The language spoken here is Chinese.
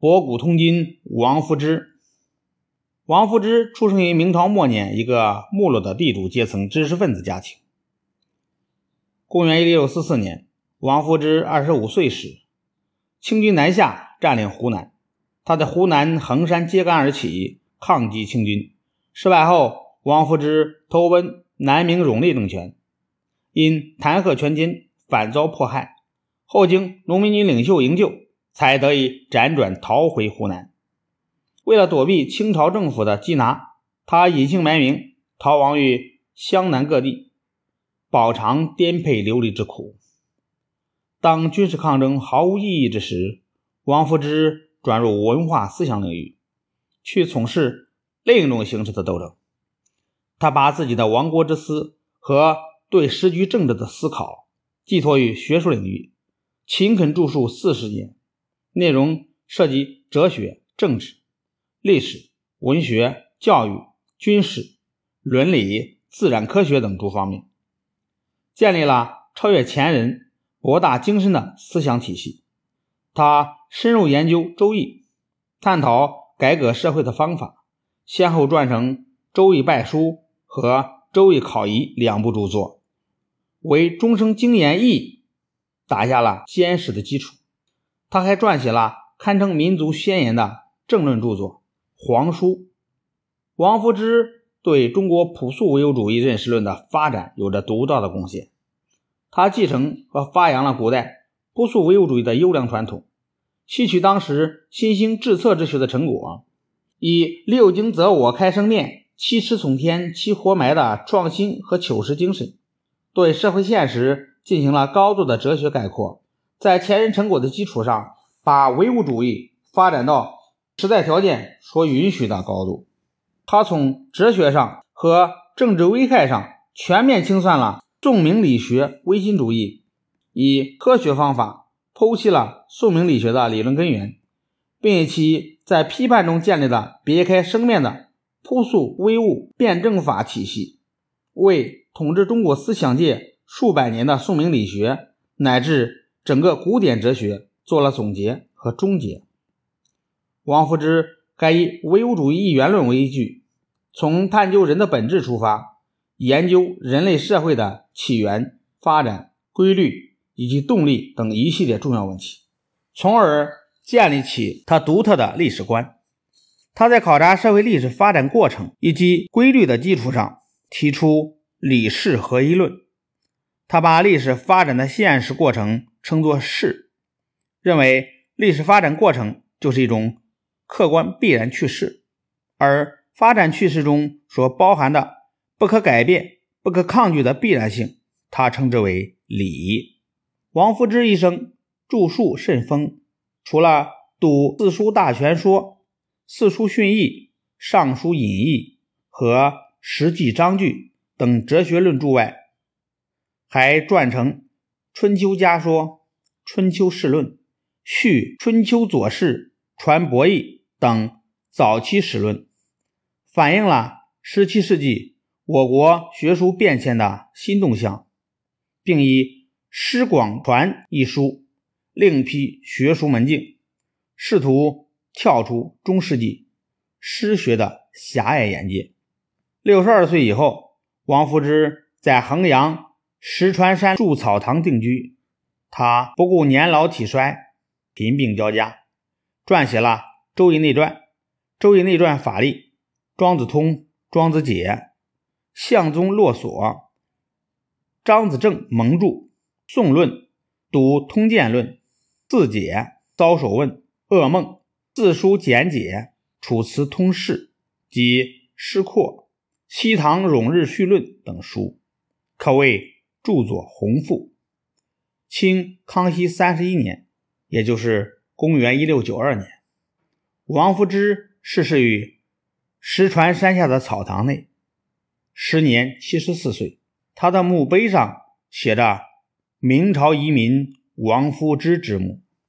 博古通今王夫之。王夫之出生于明朝末年一个没落的地主阶层知识分子家庭。公元一六四四年，王夫之二十五岁时，清军南下，占领湖南。他在湖南衡山揭竿而起，抗击清军。失败后，王夫之投奔南明永历政权，因弹劾权奸，反遭迫害。后经农民军领袖营救。才得以辗转逃回湖南。为了躲避清朝政府的缉拿，他隐姓埋名，逃亡于湘南各地，饱尝颠沛流离之苦。当军事抗争毫无意义之时，王夫之转入文化思想领域，去从事另一种形式的斗争。他把自己的亡国之思和对时局政治的思考寄托于学术领域，勤恳著述四十年。内容涉及哲学、政治、历史、文学、教育、军事、伦理、自然科学等诸方面，建立了超越前人、博大精深的思想体系。他深入研究《周易》，探讨改革社会的方法，先后撰成《周易拜书》和《周易考遗》两部著作，为终生精研易打下了坚实的基础。他还撰写了堪称民族宣言的政论著作《皇书》。王夫之对中国朴素唯物主义认识论的发展有着独到的贡献。他继承和发扬了古代朴素唯物主义的优良传统，吸取当时新兴治策之学的成果，以“六经则我开生面，七尺从天，七活埋”的创新和求实精神，对社会现实进行了高度的哲学概括。在前人成果的基础上，把唯物主义发展到时代条件所允许的高度。他从哲学上和政治危害上全面清算了宋明理学唯心主义，以科学方法剖析了宋明理学的理论根源，并以其在批判中建立的别开生面的朴素唯物辩证法体系，为统治中国思想界数百年的宋明理学乃至。整个古典哲学做了总结和终结。王夫之该以唯物主义一元论为依据，从探究人的本质出发，研究人类社会的起源、发展规律以及动力等一系列重要问题，从而建立起他独特的历史观。他在考察社会历史发展过程以及规律的基础上，提出理事合一论。他把历史发展的现实过程。称作事，认为历史发展过程就是一种客观必然趋势，而发展趋势中所包含的不可改变、不可抗拒的必然性，他称之为理。王夫之一生著述甚丰，除了读《四书大全说》《四书训义》《尚书引义》和《史记章句》等哲学论著外，还撰成《春秋家说》。《春秋世论》《续春秋左氏》《传博弈》等早期史论，反映了17世纪我国学术变迁的新动向，并以《诗广传》一书另辟学术门径，试图跳出中世纪诗学的狭隘眼界。六十二岁以后，王夫之在衡阳石船山筑草堂定居。他不顾年老体衰、贫病交加，撰写了《周易内传》《周易内传法例》《庄子通》《庄子解》《相宗洛所》《张子正蒙注》《宋论》《读通鉴论》《字解》《遭手问》《噩梦》《字书简解》《楚辞通释》及《诗括》《西唐永日序论》等书，可谓著作宏富。清康熙三十一年，也就是公元一六九二年，王夫之逝世于石船山下的草堂内，时年七十四岁。他的墓碑上写着“明朝遗民王夫之之墓”。